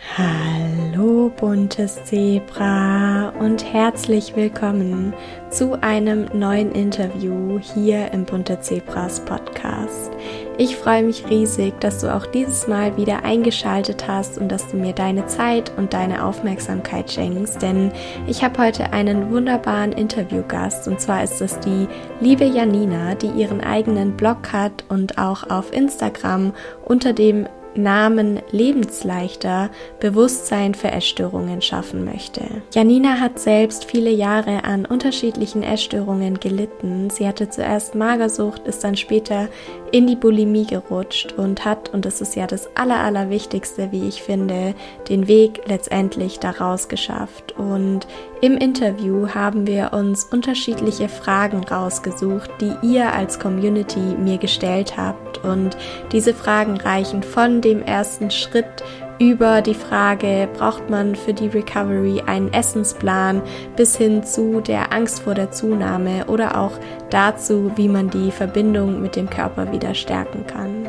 Hallo buntes Zebra und herzlich willkommen zu einem neuen Interview hier im Bunte Zebras Podcast. Ich freue mich riesig, dass du auch dieses Mal wieder eingeschaltet hast und dass du mir deine Zeit und deine Aufmerksamkeit schenkst, denn ich habe heute einen wunderbaren Interviewgast und zwar ist es die liebe Janina, die ihren eigenen Blog hat und auch auf Instagram unter dem Namen Lebensleichter Bewusstsein für Essstörungen schaffen möchte. Janina hat selbst viele Jahre an unterschiedlichen Essstörungen gelitten. Sie hatte zuerst Magersucht, ist dann später in die Bulimie gerutscht und hat, und das ist ja das Aller, Allerwichtigste, wie ich finde, den Weg letztendlich daraus geschafft. Und im Interview haben wir uns unterschiedliche Fragen rausgesucht, die ihr als Community mir gestellt habt. Und diese Fragen reichen von dem ersten Schritt über die Frage, braucht man für die Recovery einen Essensplan bis hin zu der Angst vor der Zunahme oder auch dazu, wie man die Verbindung mit dem Körper wieder stärken kann.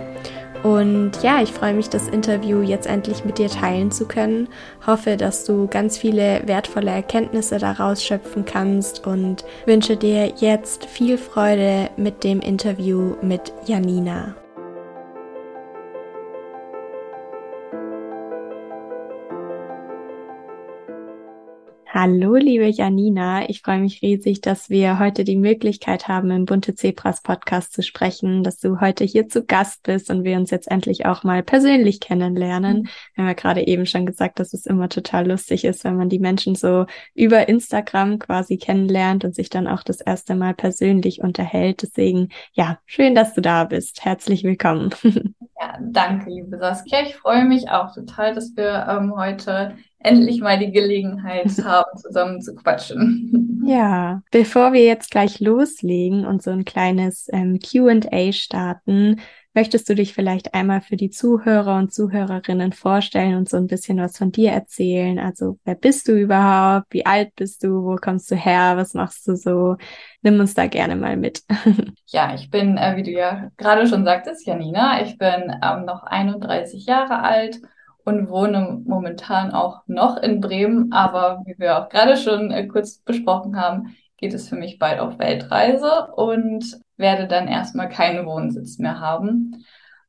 Und ja, ich freue mich, das Interview jetzt endlich mit dir teilen zu können. Hoffe, dass du ganz viele wertvolle Erkenntnisse daraus schöpfen kannst und wünsche dir jetzt viel Freude mit dem Interview mit Janina. Hallo, liebe Janina. Ich freue mich riesig, dass wir heute die Möglichkeit haben, im Bunte Zebras Podcast zu sprechen, dass du heute hier zu Gast bist und wir uns jetzt endlich auch mal persönlich kennenlernen. Mhm. Wir haben ja gerade eben schon gesagt, dass es immer total lustig ist, wenn man die Menschen so über Instagram quasi kennenlernt und sich dann auch das erste Mal persönlich unterhält. Deswegen, ja, schön, dass du da bist. Herzlich willkommen. Ja, danke, liebe Saskia. Ich freue mich auch total, dass wir ähm, heute endlich mal die Gelegenheit haben, zusammen zu quatschen. Ja, bevor wir jetzt gleich loslegen und so ein kleines ähm, QA starten, möchtest du dich vielleicht einmal für die Zuhörer und Zuhörerinnen vorstellen und so ein bisschen was von dir erzählen? Also, wer bist du überhaupt? Wie alt bist du? Wo kommst du her? Was machst du so? Nimm uns da gerne mal mit. Ja, ich bin, äh, wie du ja gerade schon sagtest, Janina. Ich bin ähm, noch 31 Jahre alt und wohne momentan auch noch in Bremen. Aber wie wir auch gerade schon äh, kurz besprochen haben, geht es für mich bald auf Weltreise und werde dann erstmal keinen Wohnsitz mehr haben.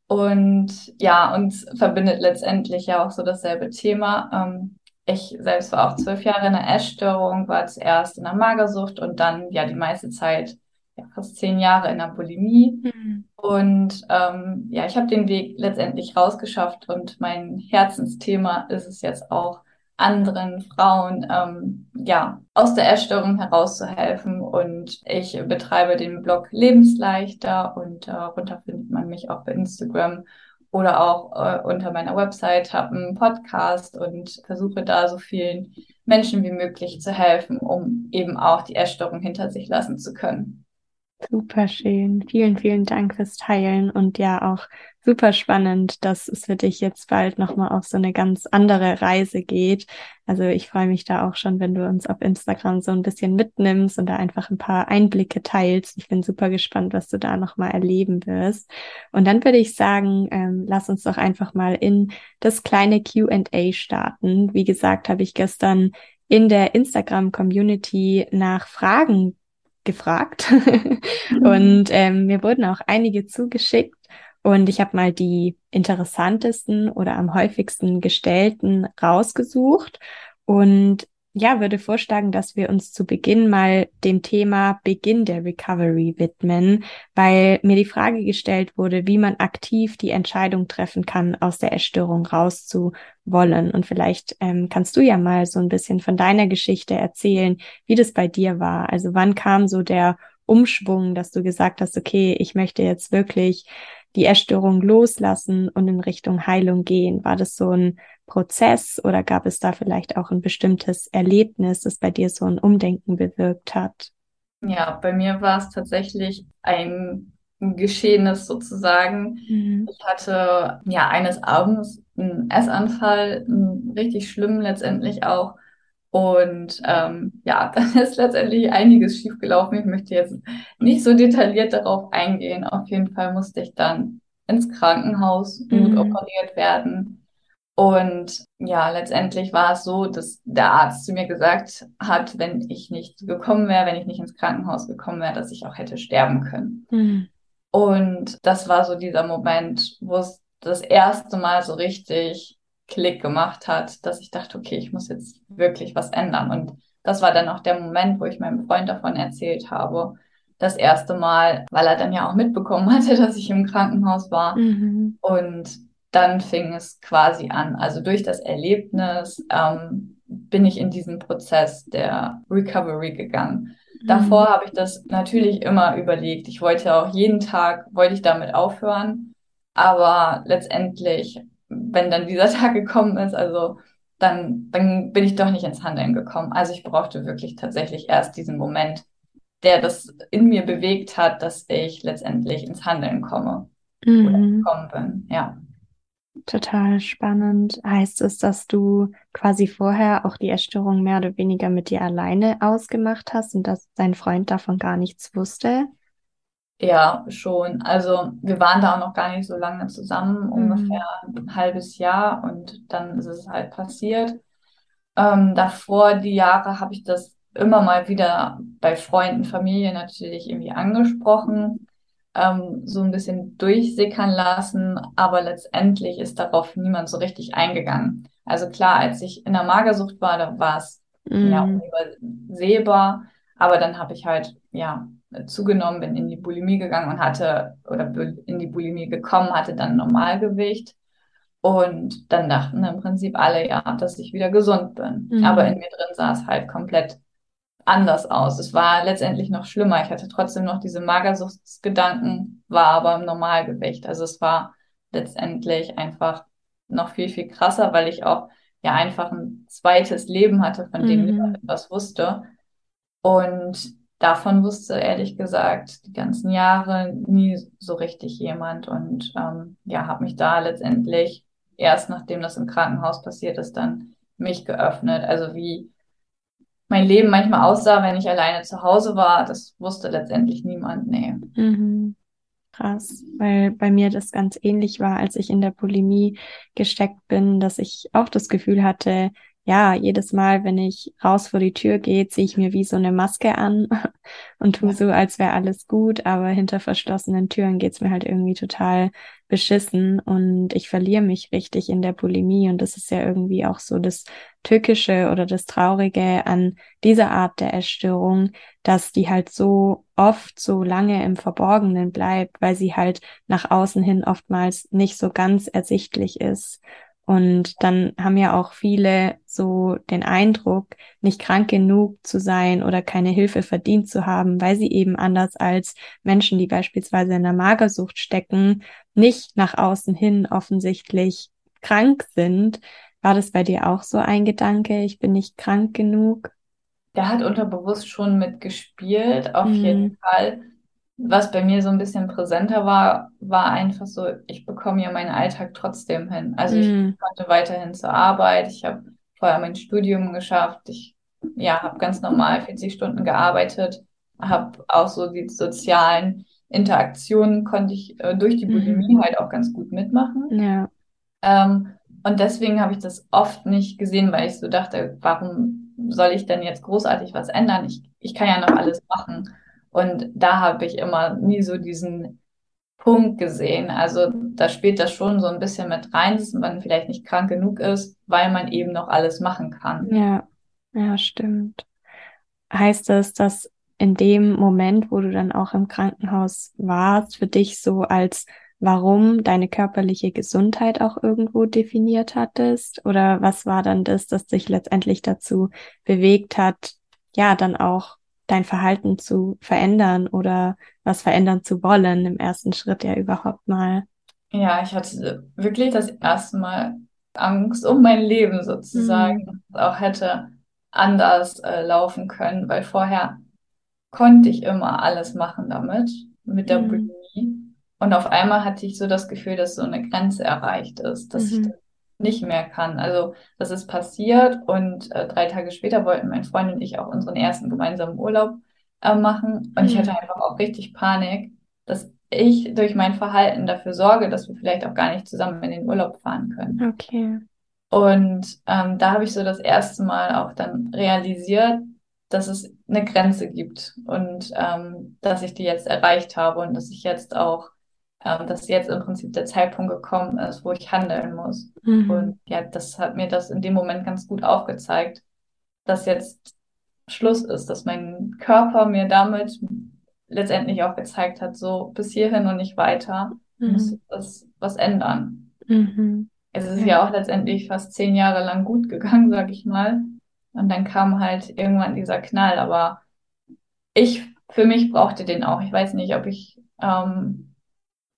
Und ja, uns verbindet letztendlich ja auch so dasselbe Thema. Ähm, ich selbst war auch zwölf Jahre in einer Essstörung, war zuerst in der Magersucht und dann ja die meiste Zeit, ja, fast zehn Jahre in der Bulimie. Mhm. Und ähm, ja, ich habe den Weg letztendlich rausgeschafft und mein Herzensthema ist es jetzt auch, anderen Frauen ähm, ja aus der Essstörung herauszuhelfen. Und ich betreibe den Blog Lebensleichter und äh, darunter findet man mich auch bei Instagram oder auch äh, unter meiner Website, habe einen Podcast und versuche da so vielen Menschen wie möglich zu helfen, um eben auch die Essstörung hinter sich lassen zu können. Super schön. Vielen, vielen Dank fürs Teilen und ja auch super spannend, dass es für dich jetzt bald nochmal auf so eine ganz andere Reise geht. Also ich freue mich da auch schon, wenn du uns auf Instagram so ein bisschen mitnimmst und da einfach ein paar Einblicke teilst. Ich bin super gespannt, was du da nochmal erleben wirst. Und dann würde ich sagen, ähm, lass uns doch einfach mal in das kleine QA starten. Wie gesagt, habe ich gestern in der Instagram-Community nach Fragen gefragt mhm. und ähm, mir wurden auch einige zugeschickt und ich habe mal die interessantesten oder am häufigsten gestellten rausgesucht und ja, würde vorschlagen, dass wir uns zu Beginn mal dem Thema Beginn der Recovery widmen, weil mir die Frage gestellt wurde, wie man aktiv die Entscheidung treffen kann, aus der Essstörung rauszuwollen. Und vielleicht ähm, kannst du ja mal so ein bisschen von deiner Geschichte erzählen, wie das bei dir war. Also wann kam so der Umschwung, dass du gesagt hast, okay, ich möchte jetzt wirklich die Essstörung loslassen und in Richtung Heilung gehen? War das so ein Prozess oder gab es da vielleicht auch ein bestimmtes Erlebnis, das bei dir so ein Umdenken bewirkt hat? Ja, bei mir war es tatsächlich ein Geschehenes sozusagen. Mhm. Ich hatte ja eines Abends einen Essanfall, einen richtig schlimm letztendlich auch. Und ähm, ja, dann ist letztendlich einiges schiefgelaufen. Ich möchte jetzt nicht so detailliert darauf eingehen. Auf jeden Fall musste ich dann ins Krankenhaus, mhm. operiert werden. Und ja, letztendlich war es so, dass der Arzt zu mir gesagt hat, wenn ich nicht gekommen wäre, wenn ich nicht ins Krankenhaus gekommen wäre, dass ich auch hätte sterben können. Mhm. Und das war so dieser Moment, wo es das erste Mal so richtig Klick gemacht hat, dass ich dachte, okay, ich muss jetzt wirklich was ändern. Und das war dann auch der Moment, wo ich meinem Freund davon erzählt habe. Das erste Mal, weil er dann ja auch mitbekommen hatte, dass ich im Krankenhaus war. Mhm. Und dann fing es quasi an. Also durch das Erlebnis ähm, bin ich in diesen Prozess der Recovery gegangen. Mhm. Davor habe ich das natürlich immer überlegt. Ich wollte auch jeden Tag, wollte ich damit aufhören. Aber letztendlich, wenn dann dieser Tag gekommen ist, also dann, dann bin ich doch nicht ins Handeln gekommen. Also ich brauchte wirklich tatsächlich erst diesen Moment, der das in mir bewegt hat, dass ich letztendlich ins Handeln komme mhm. oder gekommen bin. Ja. Total spannend. Heißt es, dass du quasi vorher auch die Erstörung mehr oder weniger mit dir alleine ausgemacht hast und dass dein Freund davon gar nichts wusste? Ja, schon. Also wir waren da auch noch gar nicht so lange zusammen, mhm. ungefähr ein halbes Jahr und dann ist es halt passiert. Ähm, davor die Jahre habe ich das immer mal wieder bei Freunden, Familie natürlich irgendwie angesprochen ähm, so ein bisschen durchsickern lassen, aber letztendlich ist darauf niemand so richtig eingegangen. Also klar, als ich in der Magersucht war, da war es mm. ja unübersehbar, aber dann habe ich halt ja zugenommen, bin in die Bulimie gegangen und hatte oder in die Bulimie gekommen, hatte dann Normalgewicht. Und dann dachten im Prinzip alle, ja, dass ich wieder gesund bin. Mhm. Aber in mir drin sah es halt komplett anders aus. Es war letztendlich noch schlimmer. Ich hatte trotzdem noch diese Magersuchtsgedanken, war aber im Normalgewicht. Also es war letztendlich einfach noch viel, viel krasser, weil ich auch ja einfach ein zweites Leben hatte, von dem mhm. niemand etwas wusste. Und davon wusste ehrlich gesagt die ganzen Jahre nie so richtig jemand. Und ähm, ja, habe mich da letztendlich erst nachdem das im Krankenhaus passiert ist, dann mich geöffnet. Also wie mein Leben manchmal aussah, wenn ich alleine zu Hause war, das wusste letztendlich niemand. Nee. Mhm. Krass, weil bei mir das ganz ähnlich war, als ich in der Bulimie gesteckt bin, dass ich auch das Gefühl hatte, ja, jedes Mal, wenn ich raus vor die Tür gehe, ziehe ich mir wie so eine Maske an und tue so, als wäre alles gut, aber hinter verschlossenen Türen geht's mir halt irgendwie total beschissen und ich verliere mich richtig in der Bulimie und das ist ja irgendwie auch so das Tückische oder das Traurige an dieser Art der Essstörung, dass die halt so oft so lange im Verborgenen bleibt, weil sie halt nach außen hin oftmals nicht so ganz ersichtlich ist. Und dann haben ja auch viele so den Eindruck, nicht krank genug zu sein oder keine Hilfe verdient zu haben, weil sie eben anders als Menschen, die beispielsweise in der Magersucht stecken, nicht nach außen hin offensichtlich krank sind. War das bei dir auch so ein Gedanke, ich bin nicht krank genug? Der hat unterbewusst schon mitgespielt, auf mhm. jeden Fall. Was bei mir so ein bisschen präsenter war, war einfach so, ich bekomme ja meinen Alltag trotzdem hin. Also ich mm. konnte weiterhin zur Arbeit, ich habe vorher mein Studium geschafft, ich ja, habe ganz normal 40 Stunden gearbeitet, habe auch so die sozialen Interaktionen konnte ich äh, durch die Bulimie mhm. halt auch ganz gut mitmachen. Ja. Ähm, und deswegen habe ich das oft nicht gesehen, weil ich so dachte, warum soll ich denn jetzt großartig was ändern? Ich, ich kann ja noch alles machen. Und da habe ich immer nie so diesen Punkt gesehen. Also da spielt das schon so ein bisschen mit rein, dass man vielleicht nicht krank genug ist, weil man eben noch alles machen kann. Ja, ja, stimmt. Heißt das, dass in dem Moment, wo du dann auch im Krankenhaus warst, für dich so als warum deine körperliche Gesundheit auch irgendwo definiert hattest? Oder was war dann das, das dich letztendlich dazu bewegt hat, ja, dann auch dein Verhalten zu verändern oder was verändern zu wollen im ersten Schritt ja überhaupt mal. Ja, ich hatte wirklich das erste Mal Angst um mein Leben sozusagen, mhm. auch hätte anders äh, laufen können, weil vorher konnte ich immer alles machen damit, mit der mhm. Bulimie. Und auf einmal hatte ich so das Gefühl, dass so eine Grenze erreicht ist, dass mhm. ich nicht mehr kann. Also das ist passiert und äh, drei Tage später wollten mein Freund und ich auch unseren ersten gemeinsamen Urlaub äh, machen. Und mhm. ich hatte einfach auch richtig Panik, dass ich durch mein Verhalten dafür sorge, dass wir vielleicht auch gar nicht zusammen in den Urlaub fahren können. Okay. Und ähm, da habe ich so das erste Mal auch dann realisiert, dass es eine Grenze gibt und ähm, dass ich die jetzt erreicht habe und dass ich jetzt auch, ähm, dass jetzt im Prinzip der Zeitpunkt gekommen ist, wo ich handeln muss. Mhm. Und ja, das hat mir das in dem Moment ganz gut aufgezeigt, dass jetzt Schluss ist, dass mein Körper mir damit letztendlich auch gezeigt hat, so bis hierhin und nicht weiter, mhm. muss das was ändern. Mhm. Es ist ja. ja auch letztendlich fast zehn Jahre lang gut gegangen, sag ich mal. Und dann kam halt irgendwann dieser Knall. Aber ich für mich brauchte den auch. Ich weiß nicht, ob ich ähm,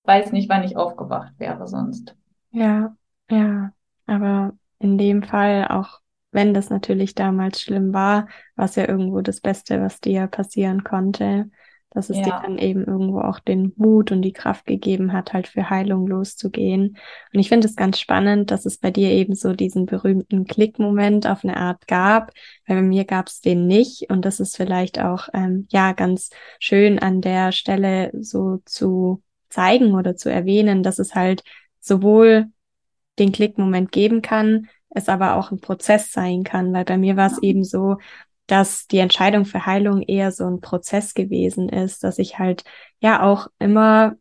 weiß nicht, wann ich aufgewacht wäre sonst. Ja, ja. Aber in dem Fall, auch wenn das natürlich damals schlimm war, war es ja irgendwo das Beste, was dir passieren konnte dass es ja. dir dann eben irgendwo auch den Mut und die Kraft gegeben hat, halt für Heilung loszugehen. Und ich finde es ganz spannend, dass es bei dir eben so diesen berühmten Klickmoment auf eine Art gab, weil bei mir gab es den nicht. Und das ist vielleicht auch ähm, ja ganz schön an der Stelle so zu zeigen oder zu erwähnen, dass es halt sowohl den Klickmoment geben kann, es aber auch ein Prozess sein kann, weil bei mir war es ja. eben so, dass die Entscheidung für Heilung eher so ein Prozess gewesen ist, dass ich halt ja auch immer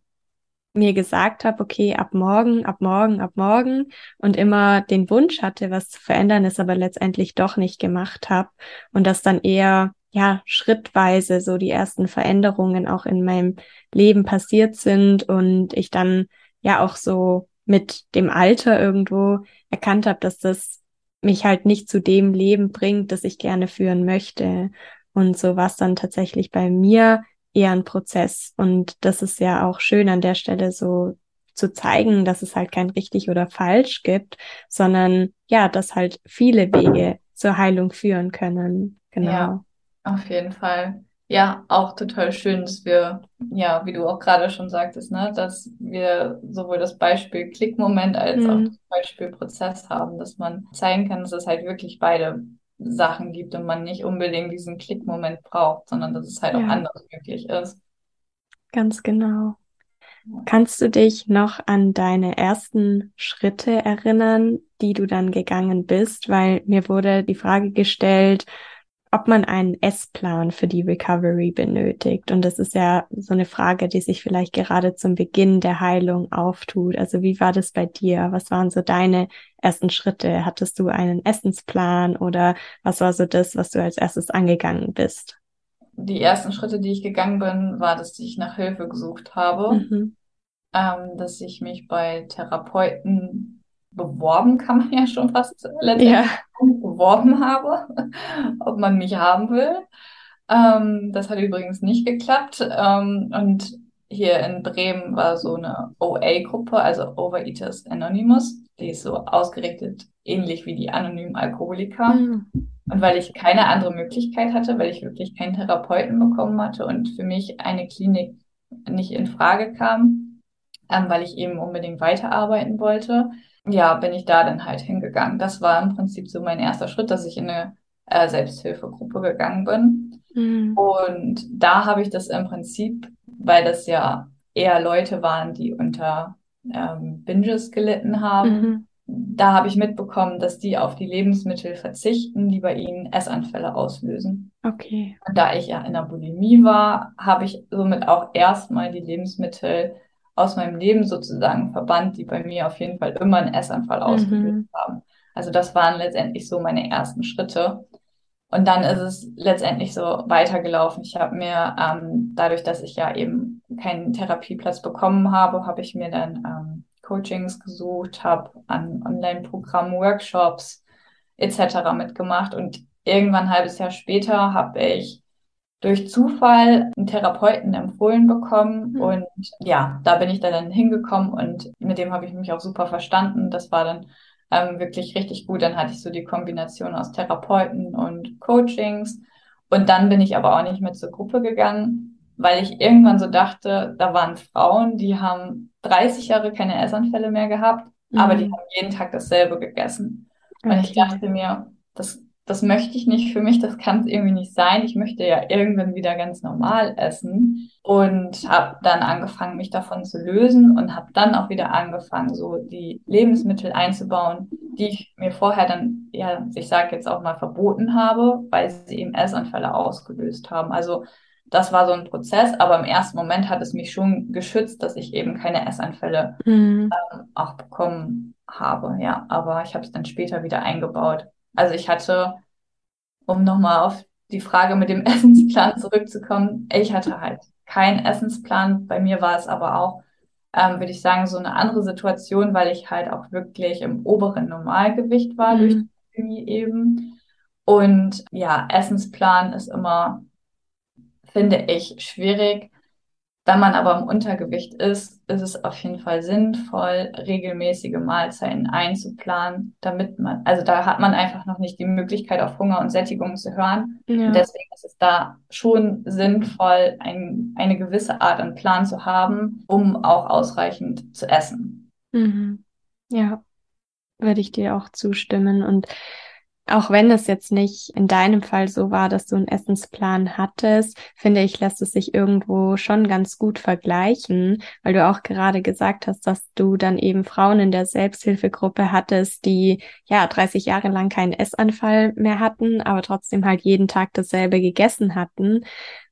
mir gesagt habe, okay, ab morgen, ab morgen, ab morgen und immer den Wunsch hatte, was zu verändern, es aber letztendlich doch nicht gemacht habe und dass dann eher ja schrittweise so die ersten Veränderungen auch in meinem Leben passiert sind und ich dann ja auch so mit dem Alter irgendwo erkannt habe, dass das mich halt nicht zu dem Leben bringt, das ich gerne führen möchte. Und so war es dann tatsächlich bei mir eher ein Prozess. Und das ist ja auch schön an der Stelle so zu zeigen, dass es halt kein richtig oder falsch gibt, sondern ja, dass halt viele Wege zur Heilung führen können. Genau. Ja, auf jeden Fall ja auch total schön, dass wir, ja, wie du auch gerade schon sagtest, ne, dass wir sowohl das Beispiel Klickmoment als mhm. auch das Beispiel Prozess haben, dass man zeigen kann, dass es halt wirklich beide Sachen gibt und man nicht unbedingt diesen Klickmoment braucht, sondern dass es halt ja. auch anders möglich ist. Ganz genau. Kannst du dich noch an deine ersten Schritte erinnern, die du dann gegangen bist? Weil mir wurde die Frage gestellt, ob man einen Essplan für die Recovery benötigt. Und das ist ja so eine Frage, die sich vielleicht gerade zum Beginn der Heilung auftut. Also wie war das bei dir? Was waren so deine ersten Schritte? Hattest du einen Essensplan oder was war so das, was du als erstes angegangen bist? Die ersten Schritte, die ich gegangen bin, war, dass ich nach Hilfe gesucht habe, mhm. ähm, dass ich mich bei Therapeuten beworben, kann man ja schon fast letztendlich ja. beworben habe, ob man mich haben will. Ähm, das hat übrigens nicht geklappt. Ähm, und hier in Bremen war so eine OA-Gruppe, also Overeaters Anonymous. Die ist so ausgerichtet, ähnlich wie die anonymen Alkoholiker. Mhm. Und weil ich keine andere Möglichkeit hatte, weil ich wirklich keinen Therapeuten bekommen hatte und für mich eine Klinik nicht in Frage kam, ähm, weil ich eben unbedingt weiterarbeiten wollte, ja, bin ich da dann halt hingegangen. Das war im Prinzip so mein erster Schritt, dass ich in eine äh, Selbsthilfegruppe gegangen bin. Mhm. Und da habe ich das im Prinzip, weil das ja eher Leute waren, die unter ähm, Binges gelitten haben, mhm. da habe ich mitbekommen, dass die auf die Lebensmittel verzichten, die bei ihnen Essanfälle auslösen. Okay. Und da ich ja in der Bulimie war, habe ich somit auch erstmal die Lebensmittel aus meinem Leben sozusagen verbannt, die bei mir auf jeden Fall immer einen Essanfall ausgelöst mhm. haben. Also das waren letztendlich so meine ersten Schritte. Und dann ist es letztendlich so weitergelaufen. Ich habe mir, ähm, dadurch, dass ich ja eben keinen Therapieplatz bekommen habe, habe ich mir dann ähm, Coachings gesucht, habe an Online-Programmen, Workshops etc. mitgemacht. Und irgendwann ein halbes Jahr später habe ich durch Zufall einen Therapeuten empfohlen bekommen. Mhm. Und ja, da bin ich dann hingekommen und mit dem habe ich mich auch super verstanden. Das war dann ähm, wirklich richtig gut. Dann hatte ich so die Kombination aus Therapeuten und Coachings. Und dann bin ich aber auch nicht mehr zur Gruppe gegangen, weil ich irgendwann so dachte, da waren Frauen, die haben 30 Jahre keine Essanfälle mehr gehabt, mhm. aber die haben jeden Tag dasselbe gegessen. Okay. Und ich dachte mir, das das möchte ich nicht für mich, das kann es irgendwie nicht sein. Ich möchte ja irgendwann wieder ganz normal essen und habe dann angefangen, mich davon zu lösen und habe dann auch wieder angefangen, so die Lebensmittel einzubauen, die ich mir vorher dann, ja, ich sage jetzt auch mal verboten habe, weil sie eben Essanfälle ausgelöst haben. Also das war so ein Prozess, aber im ersten Moment hat es mich schon geschützt, dass ich eben keine Essanfälle mhm. ähm, auch bekommen habe. Ja, aber ich habe es dann später wieder eingebaut. Also ich hatte, um nochmal auf die Frage mit dem Essensplan zurückzukommen, ich hatte halt keinen Essensplan. Bei mir war es aber auch, ähm, würde ich sagen, so eine andere Situation, weil ich halt auch wirklich im oberen Normalgewicht war mhm. durch die Chemie eben. Und ja, Essensplan ist immer, finde ich, schwierig, wenn man aber im Untergewicht ist, ist es auf jeden Fall sinnvoll, regelmäßige Mahlzeiten einzuplanen, damit man, also da hat man einfach noch nicht die Möglichkeit, auf Hunger und Sättigung zu hören. Ja. Und deswegen ist es da schon sinnvoll, ein, eine gewisse Art an Plan zu haben, um auch ausreichend zu essen. Mhm. Ja, würde ich dir auch zustimmen. Und auch wenn es jetzt nicht in deinem Fall so war, dass du einen Essensplan hattest, finde ich, lässt es sich irgendwo schon ganz gut vergleichen, weil du auch gerade gesagt hast, dass du dann eben Frauen in der Selbsthilfegruppe hattest, die ja 30 Jahre lang keinen Essanfall mehr hatten, aber trotzdem halt jeden Tag dasselbe gegessen hatten.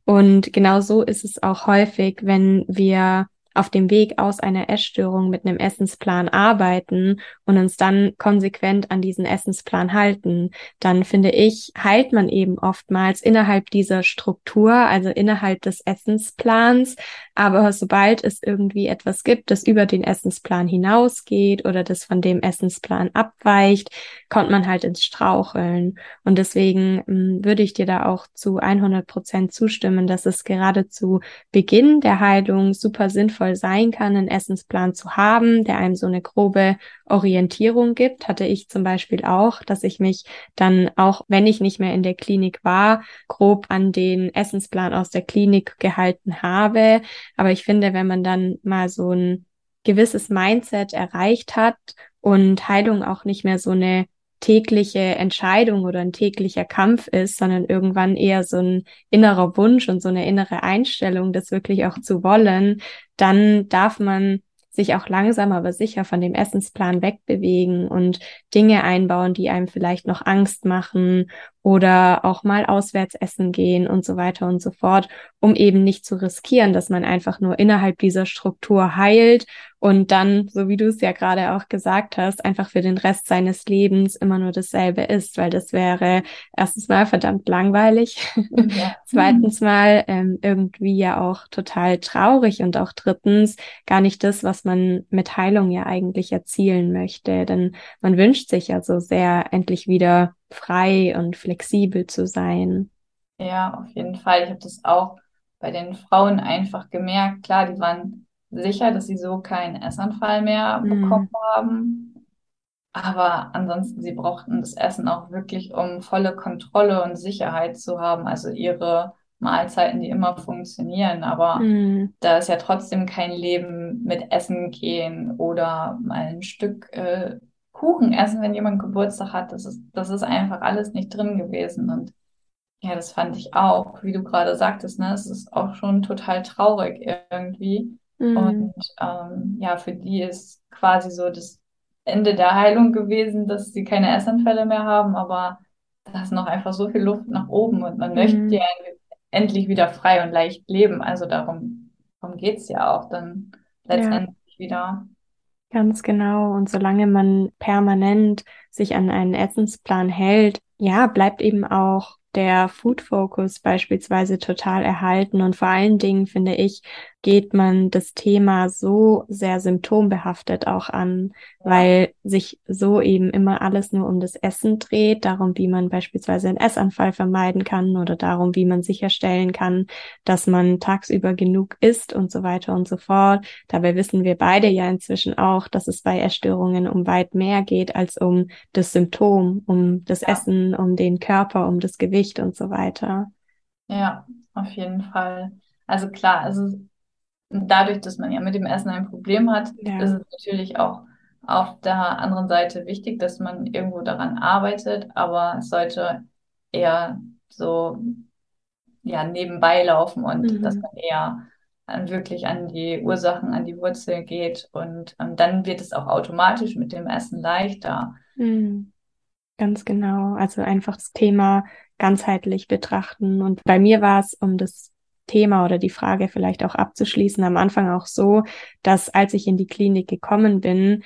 Und genau so ist es auch häufig, wenn wir auf dem Weg aus einer Essstörung mit einem Essensplan arbeiten und uns dann konsequent an diesen Essensplan halten, dann finde ich, heilt man eben oftmals innerhalb dieser Struktur, also innerhalb des Essensplans. Aber sobald es irgendwie etwas gibt, das über den Essensplan hinausgeht oder das von dem Essensplan abweicht, kommt man halt ins Straucheln. Und deswegen mh, hm, würde ich dir da auch zu 100 Prozent zustimmen, dass es gerade zu Beginn der Heilung super sinnvoll sinnvoll sein kann, einen Essensplan zu haben, der einem so eine grobe Orientierung gibt. Hatte ich zum Beispiel auch, dass ich mich dann auch, wenn ich nicht mehr in der Klinik war, grob an den Essensplan aus der Klinik gehalten habe. Aber ich finde, wenn man dann mal so ein gewisses Mindset erreicht hat und Heilung auch nicht mehr so eine tägliche Entscheidung oder ein täglicher Kampf ist, sondern irgendwann eher so ein innerer Wunsch und so eine innere Einstellung, das wirklich auch zu wollen, dann darf man sich auch langsam aber sicher von dem Essensplan wegbewegen und Dinge einbauen, die einem vielleicht noch Angst machen oder auch mal auswärts essen gehen und so weiter und so fort, um eben nicht zu riskieren, dass man einfach nur innerhalb dieser Struktur heilt und dann, so wie du es ja gerade auch gesagt hast, einfach für den Rest seines Lebens immer nur dasselbe ist, weil das wäre erstens mal verdammt langweilig, ja. zweitens mal ähm, irgendwie ja auch total traurig und auch drittens gar nicht das, was man mit Heilung ja eigentlich erzielen möchte, denn man wünscht sich ja so sehr endlich wieder frei und flexibel zu sein. Ja, auf jeden Fall. Ich habe das auch bei den Frauen einfach gemerkt. Klar, die waren sicher, dass sie so keinen Essanfall mehr mhm. bekommen haben. Aber ansonsten, sie brauchten das Essen auch wirklich, um volle Kontrolle und Sicherheit zu haben. Also ihre Mahlzeiten, die immer funktionieren. Aber mm. da ist ja trotzdem kein Leben mit Essen gehen oder mal ein Stück äh, Kuchen essen, wenn jemand Geburtstag hat. Das ist, das ist einfach alles nicht drin gewesen. Und ja, das fand ich auch, wie du gerade sagtest, ne, es ist auch schon total traurig irgendwie. Mhm. Und ähm, ja, für die ist quasi so das Ende der Heilung gewesen, dass sie keine Essanfälle mehr haben, aber da ist noch einfach so viel Luft nach oben und man mhm. möchte ja endlich wieder frei und leicht leben. Also darum, darum geht's ja auch dann letztendlich ja. wieder. Ganz genau. Und solange man permanent sich an einen Essensplan hält, ja, bleibt eben auch der Food Focus beispielsweise total erhalten. Und vor allen Dingen finde ich, geht man das Thema so sehr symptombehaftet auch an, weil sich so eben immer alles nur um das Essen dreht, darum, wie man beispielsweise einen Essanfall vermeiden kann oder darum, wie man sicherstellen kann, dass man tagsüber genug isst und so weiter und so fort. Dabei wissen wir beide ja inzwischen auch, dass es bei Essstörungen um weit mehr geht als um das Symptom, um das ja. Essen, um den Körper, um das Gewicht und so weiter. Ja, auf jeden Fall. Also klar, also dadurch, dass man ja mit dem Essen ein Problem hat, ja. ist es natürlich auch auf der anderen Seite wichtig, dass man irgendwo daran arbeitet, aber es sollte eher so ja nebenbei laufen und mhm. dass man eher wirklich an die Ursachen, an die Wurzel geht und ähm, dann wird es auch automatisch mit dem Essen leichter. Mhm. Ganz genau. Also einfach das Thema ganzheitlich betrachten. Und bei mir war es, um das Thema oder die Frage vielleicht auch abzuschließen, am Anfang auch so, dass als ich in die Klinik gekommen bin,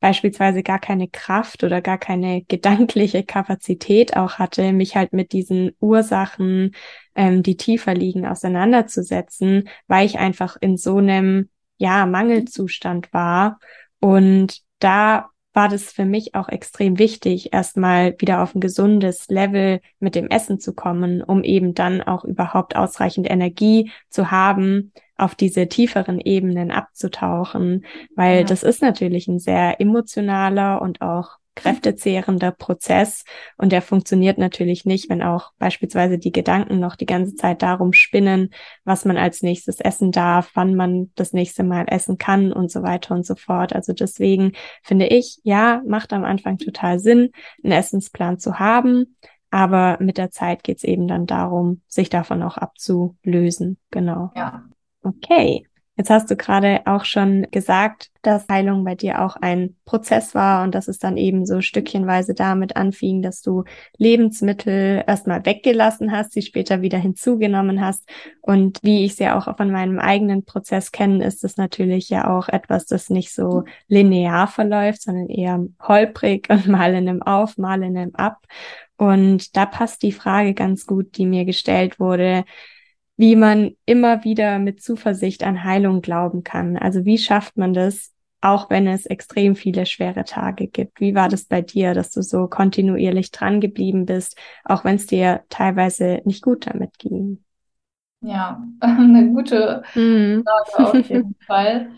beispielsweise gar keine Kraft oder gar keine gedankliche Kapazität auch hatte, mich halt mit diesen Ursachen, ähm, die tiefer liegen, auseinanderzusetzen, weil ich einfach in so einem, ja, Mangelzustand war. Und da war das für mich auch extrem wichtig, erstmal wieder auf ein gesundes Level mit dem Essen zu kommen, um eben dann auch überhaupt ausreichend Energie zu haben, auf diese tieferen Ebenen abzutauchen, weil ja. das ist natürlich ein sehr emotionaler und auch kräftezehrender Prozess und der funktioniert natürlich nicht, wenn auch beispielsweise die Gedanken noch die ganze Zeit darum spinnen, was man als nächstes essen darf, wann man das nächste Mal essen kann und so weiter und so fort. Also deswegen finde ich, ja, macht am Anfang total Sinn, einen Essensplan zu haben, aber mit der Zeit geht es eben dann darum, sich davon auch abzulösen. Genau. Ja. Okay. Jetzt hast du gerade auch schon gesagt, dass Heilung bei dir auch ein Prozess war und dass es dann eben so stückchenweise damit anfing, dass du Lebensmittel erstmal weggelassen hast, sie später wieder hinzugenommen hast. Und wie ich ja auch von meinem eigenen Prozess kenne, ist es natürlich ja auch etwas, das nicht so linear verläuft, sondern eher holprig und mal in einem Auf, mal in einem Ab. Und da passt die Frage ganz gut, die mir gestellt wurde wie man immer wieder mit Zuversicht an Heilung glauben kann. Also wie schafft man das, auch wenn es extrem viele schwere Tage gibt? Wie war das bei dir, dass du so kontinuierlich dran geblieben bist, auch wenn es dir teilweise nicht gut damit ging? Ja, eine gute mhm. Frage auf jeden Fall.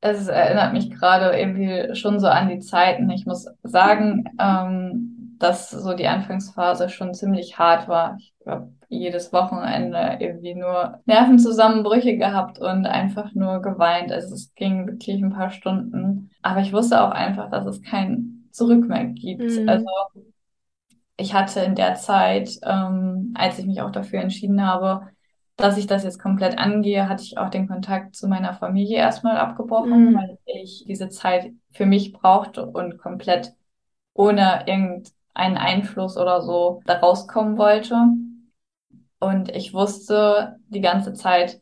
Es erinnert mich gerade irgendwie schon so an die Zeiten. Ich muss sagen, ähm, dass so die Anfangsphase schon ziemlich hart war. Ich glaube, jedes Wochenende irgendwie nur Nervenzusammenbrüche gehabt und einfach nur geweint. Also es ging wirklich ein paar Stunden. Aber ich wusste auch einfach, dass es kein Zurück mehr gibt. Mhm. Also ich hatte in der Zeit, ähm, als ich mich auch dafür entschieden habe, dass ich das jetzt komplett angehe, hatte ich auch den Kontakt zu meiner Familie erstmal abgebrochen, mhm. weil ich diese Zeit für mich brauchte und komplett ohne irgendeinen Einfluss oder so da rauskommen wollte. Und ich wusste die ganze Zeit,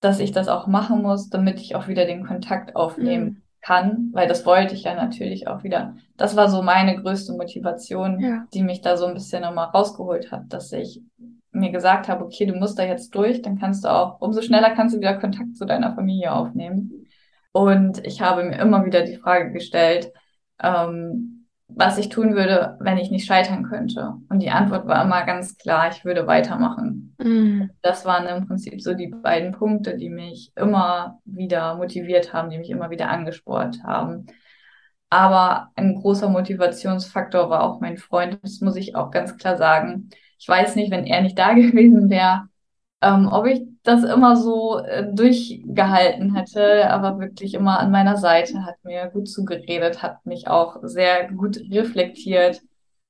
dass ich das auch machen muss, damit ich auch wieder den Kontakt aufnehmen mhm. kann, weil das wollte ich ja natürlich auch wieder. Das war so meine größte Motivation, ja. die mich da so ein bisschen nochmal rausgeholt hat, dass ich mir gesagt habe, okay, du musst da jetzt durch, dann kannst du auch, umso schneller kannst du wieder Kontakt zu deiner Familie aufnehmen. Und ich habe mir immer wieder die Frage gestellt, ähm, was ich tun würde, wenn ich nicht scheitern könnte. Und die Antwort war immer ganz klar, ich würde weitermachen. Mhm. Das waren im Prinzip so die beiden Punkte, die mich immer wieder motiviert haben, die mich immer wieder angespornt haben. Aber ein großer Motivationsfaktor war auch mein Freund. Das muss ich auch ganz klar sagen. Ich weiß nicht, wenn er nicht da gewesen wäre, ähm, ob ich das immer so äh, durchgehalten hätte, aber wirklich immer an meiner Seite, hat mir gut zugeredet, hat mich auch sehr gut reflektiert,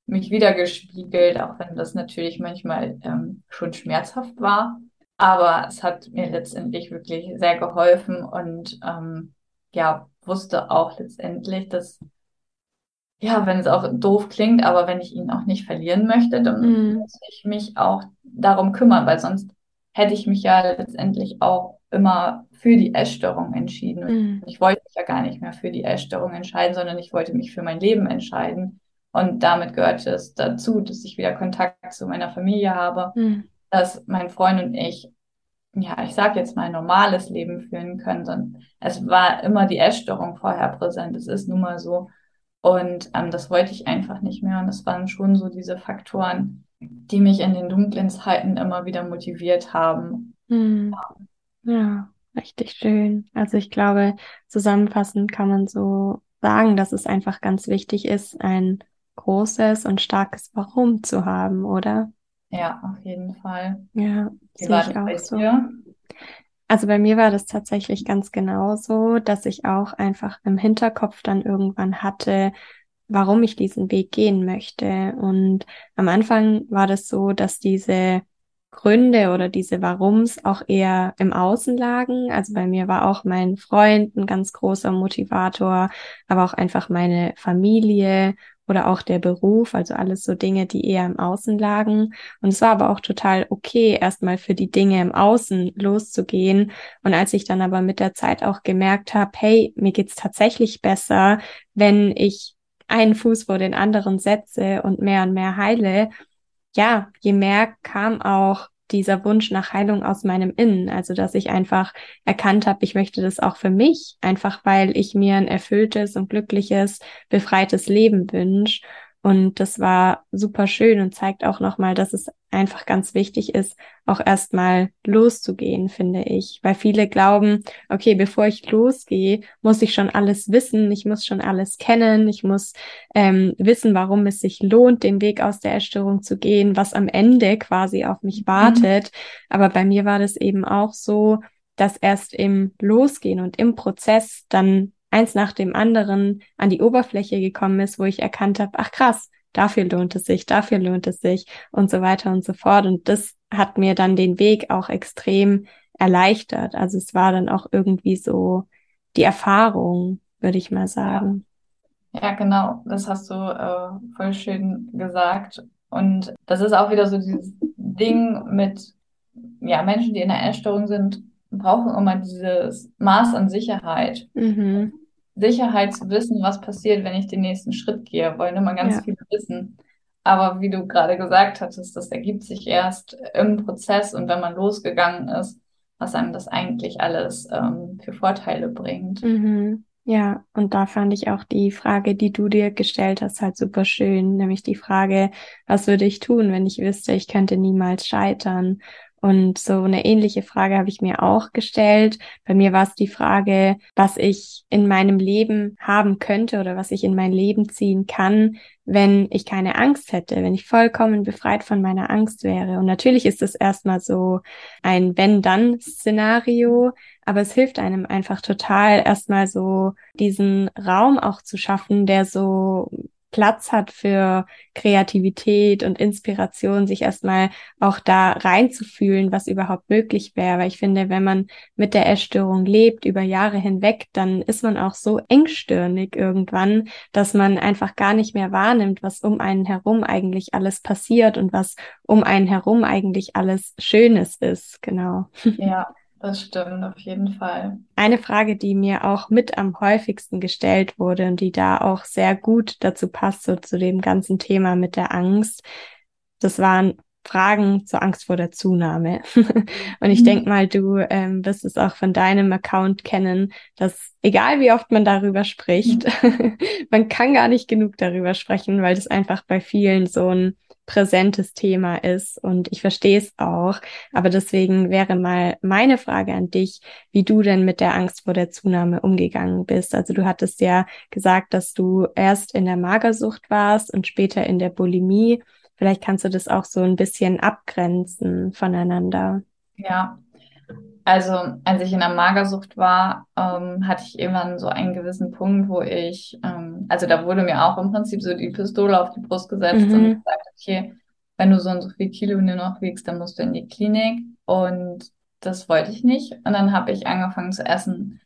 mich wiedergespiegelt, auch wenn das natürlich manchmal ähm, schon schmerzhaft war. Aber es hat mir letztendlich wirklich sehr geholfen und ähm, ja, wusste auch letztendlich, dass ja, wenn es auch doof klingt, aber wenn ich ihn auch nicht verlieren möchte, dann mm. muss ich mich auch darum kümmern, weil sonst hätte ich mich ja letztendlich auch immer für die Essstörung entschieden. Mhm. Ich wollte mich ja gar nicht mehr für die Essstörung entscheiden, sondern ich wollte mich für mein Leben entscheiden. Und damit gehörte es dazu, dass ich wieder Kontakt zu meiner Familie habe, mhm. dass mein Freund und ich, ja, ich sage jetzt mal, normales Leben führen können. Sondern es war immer die Essstörung vorher präsent. Es ist nun mal so. Und ähm, das wollte ich einfach nicht mehr. Und das waren schon so diese Faktoren, die mich in den dunklen Zeiten immer wieder motiviert haben. Hm. Ja, richtig schön. Also ich glaube, zusammenfassend kann man so sagen, dass es einfach ganz wichtig ist, ein großes und starkes Warum zu haben, oder? Ja, auf jeden Fall. Ja, sehe ich auch so. Also bei mir war das tatsächlich ganz genauso, dass ich auch einfach im Hinterkopf dann irgendwann hatte, warum ich diesen Weg gehen möchte. Und am Anfang war das so, dass diese Gründe oder diese Warums auch eher im Außen lagen. Also bei mir war auch mein Freund ein ganz großer Motivator, aber auch einfach meine Familie oder auch der Beruf, also alles so Dinge, die eher im Außen lagen. Und es war aber auch total okay, erstmal für die Dinge im Außen loszugehen. Und als ich dann aber mit der Zeit auch gemerkt habe, hey, mir geht's tatsächlich besser, wenn ich einen Fuß vor den anderen setze und mehr und mehr heile, ja, je mehr kam auch dieser Wunsch nach Heilung aus meinem Innen. Also, dass ich einfach erkannt habe, ich möchte das auch für mich, einfach weil ich mir ein erfülltes und glückliches, befreites Leben wünsche. Und das war super schön und zeigt auch nochmal, dass es einfach ganz wichtig ist, auch erstmal loszugehen, finde ich. Weil viele glauben, okay, bevor ich losgehe, muss ich schon alles wissen, ich muss schon alles kennen, ich muss ähm, wissen, warum es sich lohnt, den Weg aus der Erstörung zu gehen, was am Ende quasi auf mich mhm. wartet. Mhm. Aber bei mir war das eben auch so, dass erst im Losgehen und im Prozess dann eins nach dem anderen an die Oberfläche gekommen ist, wo ich erkannt habe, ach krass, dafür lohnt es sich, dafür lohnt es sich und so weiter und so fort. Und das hat mir dann den Weg auch extrem erleichtert. Also es war dann auch irgendwie so die Erfahrung, würde ich mal sagen. Ja, ja genau, das hast du äh, voll schön gesagt. Und das ist auch wieder so dieses Ding mit ja, Menschen, die in der Essstörung sind, brauchen immer dieses Maß an Sicherheit. Mhm. Sicherheit zu wissen, was passiert, wenn ich den nächsten Schritt gehe, wollen immer ganz ja. viele wissen. Aber wie du gerade gesagt hattest, das ergibt sich erst im Prozess und wenn man losgegangen ist, was einem das eigentlich alles ähm, für Vorteile bringt. Mhm. Ja, und da fand ich auch die Frage, die du dir gestellt hast, halt super schön, nämlich die Frage, was würde ich tun, wenn ich wüsste, ich könnte niemals scheitern? Und so eine ähnliche Frage habe ich mir auch gestellt. Bei mir war es die Frage, was ich in meinem Leben haben könnte oder was ich in mein Leben ziehen kann, wenn ich keine Angst hätte, wenn ich vollkommen befreit von meiner Angst wäre. Und natürlich ist es erstmal so ein Wenn-Dann-Szenario, aber es hilft einem einfach total erstmal so diesen Raum auch zu schaffen, der so Platz hat für Kreativität und Inspiration, sich erstmal auch da reinzufühlen, was überhaupt möglich wäre. Weil ich finde, wenn man mit der Essstörung lebt über Jahre hinweg, dann ist man auch so engstirnig irgendwann, dass man einfach gar nicht mehr wahrnimmt, was um einen herum eigentlich alles passiert und was um einen herum eigentlich alles Schönes ist. Genau. Ja. Das stimmt, auf jeden Fall. Eine Frage, die mir auch mit am häufigsten gestellt wurde und die da auch sehr gut dazu passt, so zu dem ganzen Thema mit der Angst, das waren Fragen zur Angst vor der Zunahme. und ich mhm. denke mal, du ähm, wirst es auch von deinem Account kennen, dass egal wie oft man darüber spricht, mhm. man kann gar nicht genug darüber sprechen, weil das einfach bei vielen so ein präsentes Thema ist und ich verstehe es auch. Aber deswegen wäre mal meine Frage an dich, wie du denn mit der Angst vor der Zunahme umgegangen bist. Also du hattest ja gesagt, dass du erst in der Magersucht warst und später in der Bulimie. Vielleicht kannst du das auch so ein bisschen abgrenzen voneinander. Ja, also als ich in der Magersucht war, ähm, hatte ich irgendwann so einen gewissen Punkt, wo ich, ähm, also da wurde mir auch im Prinzip so die Pistole auf die Brust gesetzt mhm. und gesagt, okay, wenn du so und so viel Kilo nur noch wiegst, dann musst du in die Klinik. Und das wollte ich nicht. Und dann habe ich angefangen zu essen.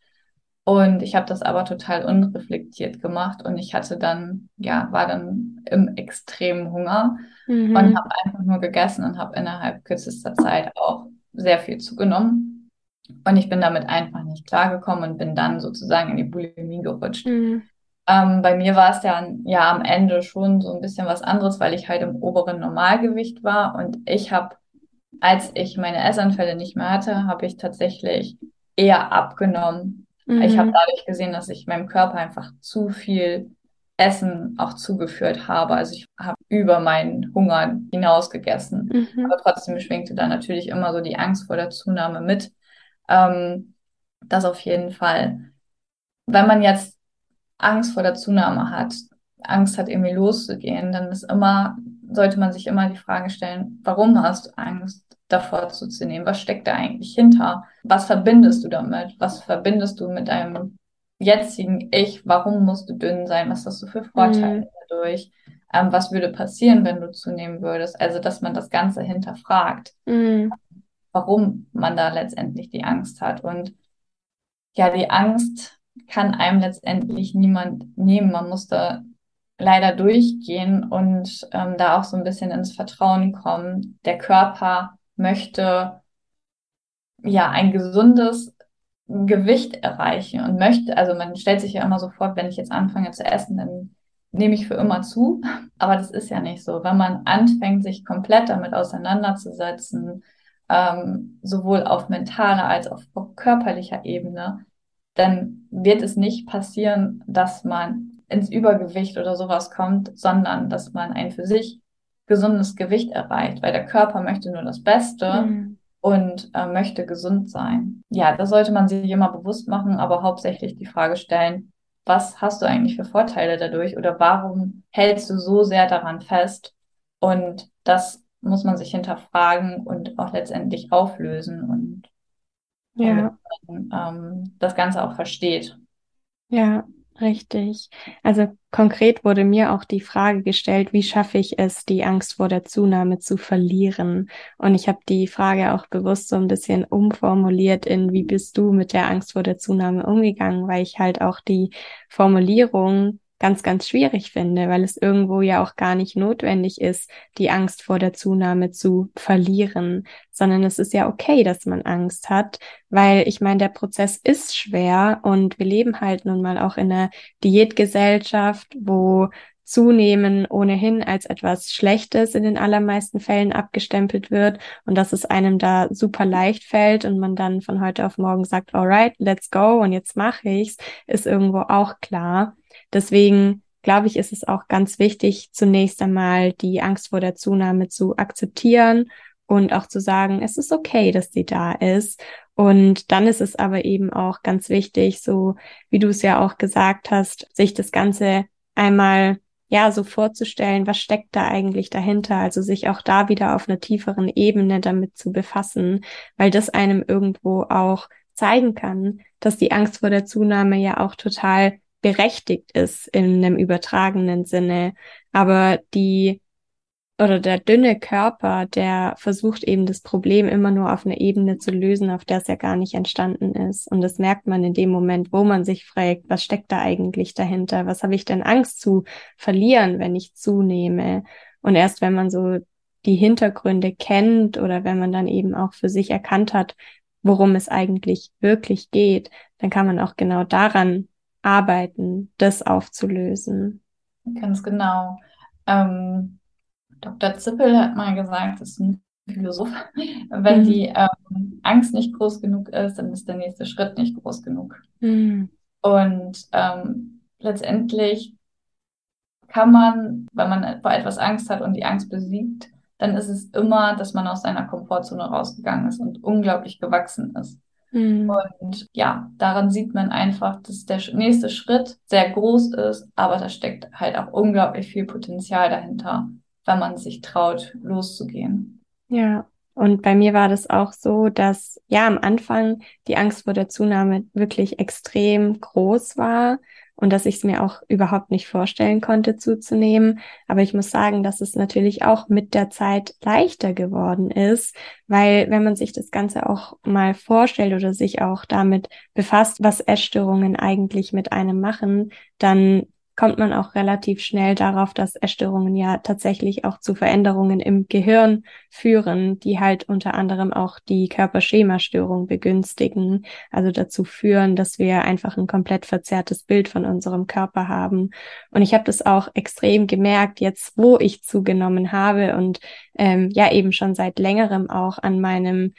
Und ich habe das aber total unreflektiert gemacht und ich hatte dann, ja, war dann im extremen Hunger mhm. und habe einfach nur gegessen und habe innerhalb kürzester Zeit auch sehr viel zugenommen. Und ich bin damit einfach nicht klargekommen und bin dann sozusagen in die Bulimie gerutscht. Mhm. Ähm, bei mir war es dann ja am Ende schon so ein bisschen was anderes, weil ich halt im oberen Normalgewicht war und ich habe, als ich meine Essanfälle nicht mehr hatte, habe ich tatsächlich eher abgenommen. Mhm. Ich habe dadurch gesehen, dass ich meinem Körper einfach zu viel Essen auch zugeführt habe. Also ich habe über meinen Hunger hinaus gegessen. Mhm. Aber trotzdem schwingte da natürlich immer so die Angst vor der Zunahme mit. Ähm, das auf jeden Fall. Wenn man jetzt Angst vor der Zunahme hat, Angst hat, irgendwie loszugehen, dann ist immer, sollte man sich immer die Frage stellen, warum hast du Angst, davor zuzunehmen? Was steckt da eigentlich hinter? Was verbindest du damit? Was verbindest du mit deinem jetzigen Ich? Warum musst du dünn sein? Was hast du für Vorteile mhm. dadurch? ähm, was würde passieren, wenn du zunehmen würdest. Also, dass man das Ganze hinterfragt, mhm. Warum man da letztendlich die Angst hat. Und ja, die Angst kann einem letztendlich niemand nehmen. Man muss da leider durchgehen und ähm, da auch so ein bisschen ins Vertrauen kommen. Der Körper möchte ja ein gesundes Gewicht erreichen und möchte, also man stellt sich ja immer so vor, wenn ich jetzt anfange zu essen, dann nehme ich für immer zu. Aber das ist ja nicht so. Wenn man anfängt, sich komplett damit auseinanderzusetzen, ähm, sowohl auf mentaler als auch auf körperlicher Ebene, dann wird es nicht passieren, dass man ins Übergewicht oder sowas kommt, sondern dass man ein für sich gesundes Gewicht erreicht, weil der Körper möchte nur das Beste. Mhm und äh, möchte gesund sein. Ja, das sollte man sich immer bewusst machen, aber hauptsächlich die Frage stellen, was hast du eigentlich für Vorteile dadurch oder warum hältst du so sehr daran fest? Und das muss man sich hinterfragen und auch letztendlich auflösen und ja. man ähm, das Ganze auch versteht. Ja, Richtig. Also konkret wurde mir auch die Frage gestellt, wie schaffe ich es, die Angst vor der Zunahme zu verlieren? Und ich habe die Frage auch bewusst so ein bisschen umformuliert in, wie bist du mit der Angst vor der Zunahme umgegangen, weil ich halt auch die Formulierung ganz, ganz schwierig finde, weil es irgendwo ja auch gar nicht notwendig ist, die Angst vor der Zunahme zu verlieren, sondern es ist ja okay, dass man Angst hat, weil ich meine, der Prozess ist schwer und wir leben halt nun mal auch in einer Diätgesellschaft, wo Zunehmen ohnehin als etwas Schlechtes in den allermeisten Fällen abgestempelt wird und dass es einem da super leicht fällt und man dann von heute auf morgen sagt, alright, let's go und jetzt mache ich's, ist irgendwo auch klar. Deswegen glaube ich, ist es auch ganz wichtig, zunächst einmal die Angst vor der Zunahme zu akzeptieren und auch zu sagen, es ist okay, dass sie da ist. Und dann ist es aber eben auch ganz wichtig, so wie du es ja auch gesagt hast, sich das Ganze einmal ja so vorzustellen, was steckt da eigentlich dahinter, also sich auch da wieder auf einer tieferen Ebene damit zu befassen, weil das einem irgendwo auch zeigen kann, dass die Angst vor der Zunahme ja auch total berechtigt ist in einem übertragenen Sinne. Aber die oder der dünne Körper, der versucht eben das Problem immer nur auf einer Ebene zu lösen, auf der es ja gar nicht entstanden ist. Und das merkt man in dem Moment, wo man sich fragt, was steckt da eigentlich dahinter? Was habe ich denn Angst zu verlieren, wenn ich zunehme? Und erst wenn man so die Hintergründe kennt oder wenn man dann eben auch für sich erkannt hat, worum es eigentlich wirklich geht, dann kann man auch genau daran arbeiten, das aufzulösen. Ganz genau. Ähm, Dr. Zippel hat mal gesagt, das ist ein Philosoph, wenn mhm. die ähm, Angst nicht groß genug ist, dann ist der nächste Schritt nicht groß genug. Mhm. Und ähm, letztendlich kann man, wenn man vor etwas Angst hat und die Angst besiegt, dann ist es immer, dass man aus seiner Komfortzone rausgegangen ist und unglaublich gewachsen ist. Mhm. Und ja, daran sieht man einfach, dass der nächste Schritt sehr groß ist, aber da steckt halt auch unglaublich viel Potenzial dahinter, wenn man sich traut, loszugehen. Ja. Und bei mir war das auch so, dass ja am Anfang die Angst vor der Zunahme wirklich extrem groß war und dass ich es mir auch überhaupt nicht vorstellen konnte zuzunehmen. Aber ich muss sagen, dass es natürlich auch mit der Zeit leichter geworden ist, weil wenn man sich das Ganze auch mal vorstellt oder sich auch damit befasst, was Essstörungen eigentlich mit einem machen, dann kommt man auch relativ schnell darauf, dass Essstörungen ja tatsächlich auch zu Veränderungen im Gehirn führen, die halt unter anderem auch die Körperschemastörung begünstigen, also dazu führen, dass wir einfach ein komplett verzerrtes Bild von unserem Körper haben. Und ich habe das auch extrem gemerkt, jetzt wo ich zugenommen habe und ähm, ja eben schon seit längerem auch an meinem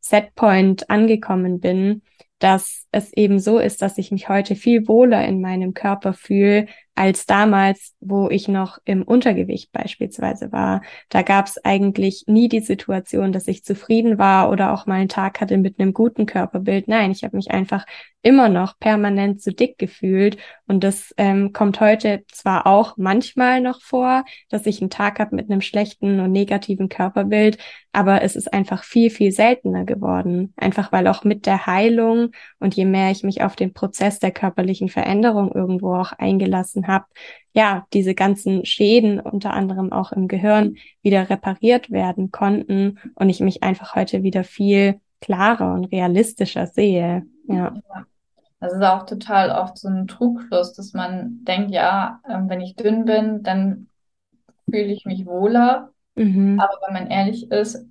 Setpoint angekommen bin, dass es eben so ist, dass ich mich heute viel wohler in meinem Körper fühle als damals, wo ich noch im Untergewicht beispielsweise war. Da gab es eigentlich nie die Situation, dass ich zufrieden war oder auch mal einen Tag hatte mit einem guten Körperbild. Nein, ich habe mich einfach immer noch permanent zu dick gefühlt. Und das ähm, kommt heute zwar auch manchmal noch vor, dass ich einen Tag habe mit einem schlechten und negativen Körperbild, aber es ist einfach viel, viel seltener geworden. Einfach weil auch mit der Heilung und je mehr ich mich auf den Prozess der körperlichen Veränderung irgendwo auch eingelassen habe, ja, diese ganzen Schäden unter anderem auch im Gehirn wieder repariert werden konnten und ich mich einfach heute wieder viel klarer und realistischer sehe. Ja. ja. Das ist auch total oft so ein Trugschluss, dass man denkt, ja, ähm, wenn ich dünn bin, dann fühle ich mich wohler. Mhm. Aber wenn man ehrlich ist,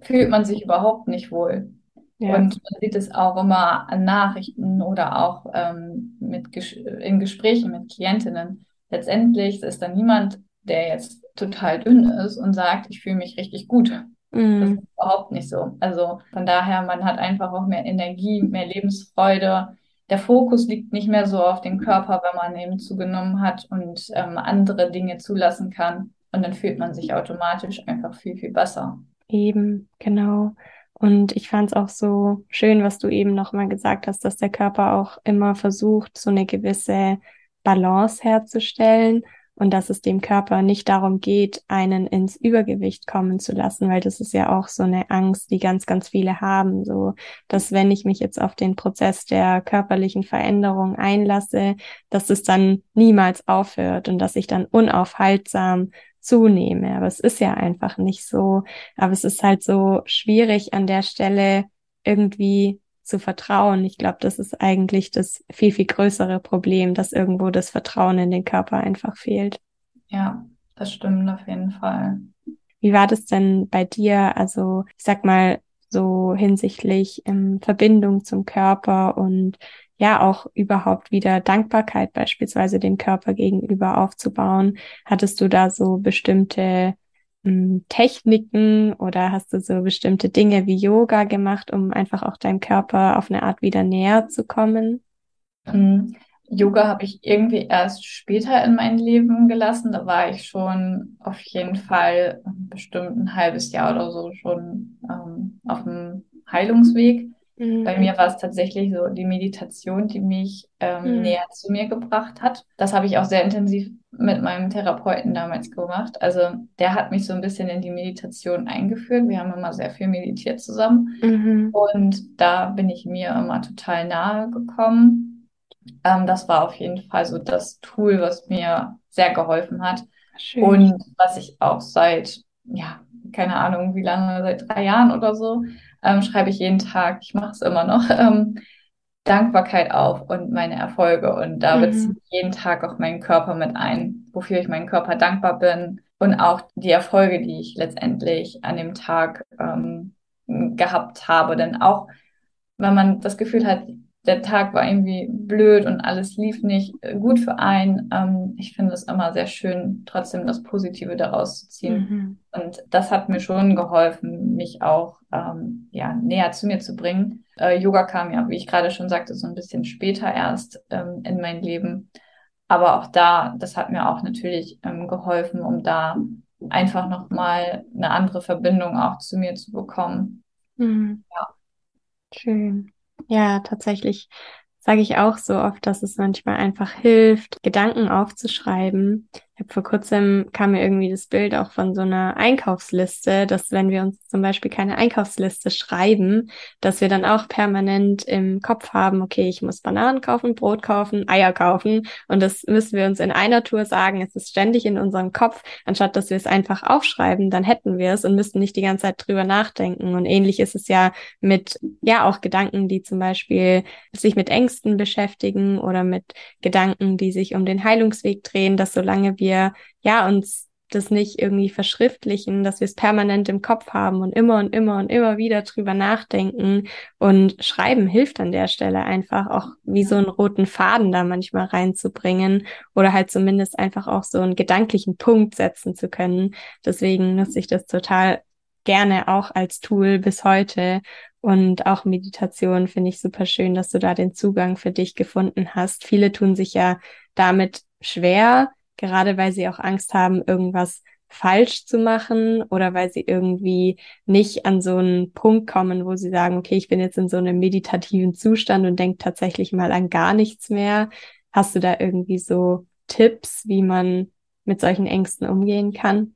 fühlt man sich überhaupt nicht wohl. Ja. Und man sieht es auch immer an Nachrichten oder auch ähm, mit Ges in Gesprächen mit Klientinnen. Letztendlich ist da niemand, der jetzt total dünn ist und sagt, ich fühle mich richtig gut. Mhm. Das ist überhaupt nicht so. Also von daher, man hat einfach auch mehr Energie, mehr Lebensfreude. Der Fokus liegt nicht mehr so auf den Körper, wenn man eben zugenommen hat und ähm, andere Dinge zulassen kann. Und dann fühlt man sich automatisch einfach viel, viel besser. Eben, genau. Und ich fand es auch so schön, was du eben nochmal gesagt hast, dass der Körper auch immer versucht, so eine gewisse Balance herzustellen und dass es dem Körper nicht darum geht, einen ins Übergewicht kommen zu lassen, weil das ist ja auch so eine Angst, die ganz, ganz viele haben, so dass wenn ich mich jetzt auf den Prozess der körperlichen Veränderung einlasse, dass es dann niemals aufhört und dass ich dann unaufhaltsam zunehme. Aber es ist ja einfach nicht so. Aber es ist halt so schwierig an der Stelle irgendwie zu vertrauen. Ich glaube, das ist eigentlich das viel, viel größere Problem, dass irgendwo das Vertrauen in den Körper einfach fehlt. Ja, das stimmt auf jeden Fall. Wie war das denn bei dir? Also, ich sag mal, so hinsichtlich ähm, Verbindung zum Körper und ja auch überhaupt wieder Dankbarkeit beispielsweise dem Körper gegenüber aufzubauen. Hattest du da so bestimmte hm, Techniken oder hast du so bestimmte Dinge wie Yoga gemacht, um einfach auch deinem Körper auf eine Art wieder näher zu kommen? Mhm. Yoga habe ich irgendwie erst später in mein Leben gelassen. Da war ich schon auf jeden Fall bestimmt ein halbes Jahr oder so schon ähm, auf dem Heilungsweg. Mhm. Bei mir war es tatsächlich so die Meditation, die mich ähm, mhm. näher zu mir gebracht hat. Das habe ich auch sehr intensiv mit meinem Therapeuten damals gemacht. Also der hat mich so ein bisschen in die Meditation eingeführt. Wir haben immer sehr viel meditiert zusammen. Mhm. Und da bin ich mir immer total nahe gekommen. Ähm, das war auf jeden Fall so das Tool, was mir sehr geholfen hat. Schön. Und was ich auch seit, ja, keine Ahnung, wie lange, seit drei Jahren oder so, ähm, schreibe ich jeden Tag, ich mache es immer noch, ähm, Dankbarkeit auf und meine Erfolge. Und da mhm. beziehe ich jeden Tag auch meinen Körper mit ein, wofür ich meinen Körper dankbar bin und auch die Erfolge, die ich letztendlich an dem Tag ähm, gehabt habe. Denn auch wenn man das Gefühl hat, der Tag war irgendwie blöd und alles lief nicht gut für einen. Ähm, ich finde es immer sehr schön, trotzdem das Positive daraus zu ziehen. Mhm. Und das hat mir schon geholfen, mich auch ähm, ja, näher zu mir zu bringen. Äh, Yoga kam ja, wie ich gerade schon sagte, so ein bisschen später erst ähm, in mein Leben. Aber auch da, das hat mir auch natürlich ähm, geholfen, um da einfach nochmal eine andere Verbindung auch zu mir zu bekommen. Mhm. Ja. Schön. Ja, tatsächlich sage ich auch so oft, dass es manchmal einfach hilft, Gedanken aufzuschreiben. Ich habe vor kurzem kam mir irgendwie das Bild auch von so einer Einkaufsliste, dass wenn wir uns zum Beispiel keine Einkaufsliste schreiben, dass wir dann auch permanent im Kopf haben, okay, ich muss Bananen kaufen, Brot kaufen, Eier kaufen und das müssen wir uns in einer Tour sagen, es ist ständig in unserem Kopf, anstatt dass wir es einfach aufschreiben, dann hätten wir es und müssten nicht die ganze Zeit drüber nachdenken. Und ähnlich ist es ja mit, ja, auch Gedanken, die zum Beispiel sich mit Ängsten beschäftigen oder mit Gedanken, die sich um den Heilungsweg drehen, dass solange wir wir ja uns das nicht irgendwie verschriftlichen, dass wir es permanent im Kopf haben und immer und immer und immer wieder drüber nachdenken und schreiben hilft an der Stelle einfach auch wie so einen roten Faden da manchmal reinzubringen oder halt zumindest einfach auch so einen gedanklichen Punkt setzen zu können. Deswegen nutze ich das total gerne auch als Tool bis heute und auch Meditation finde ich super schön, dass du da den Zugang für dich gefunden hast. Viele tun sich ja damit schwer, gerade weil sie auch Angst haben, irgendwas falsch zu machen oder weil sie irgendwie nicht an so einen Punkt kommen, wo sie sagen, okay, ich bin jetzt in so einem meditativen Zustand und denke tatsächlich mal an gar nichts mehr. Hast du da irgendwie so Tipps, wie man mit solchen Ängsten umgehen kann?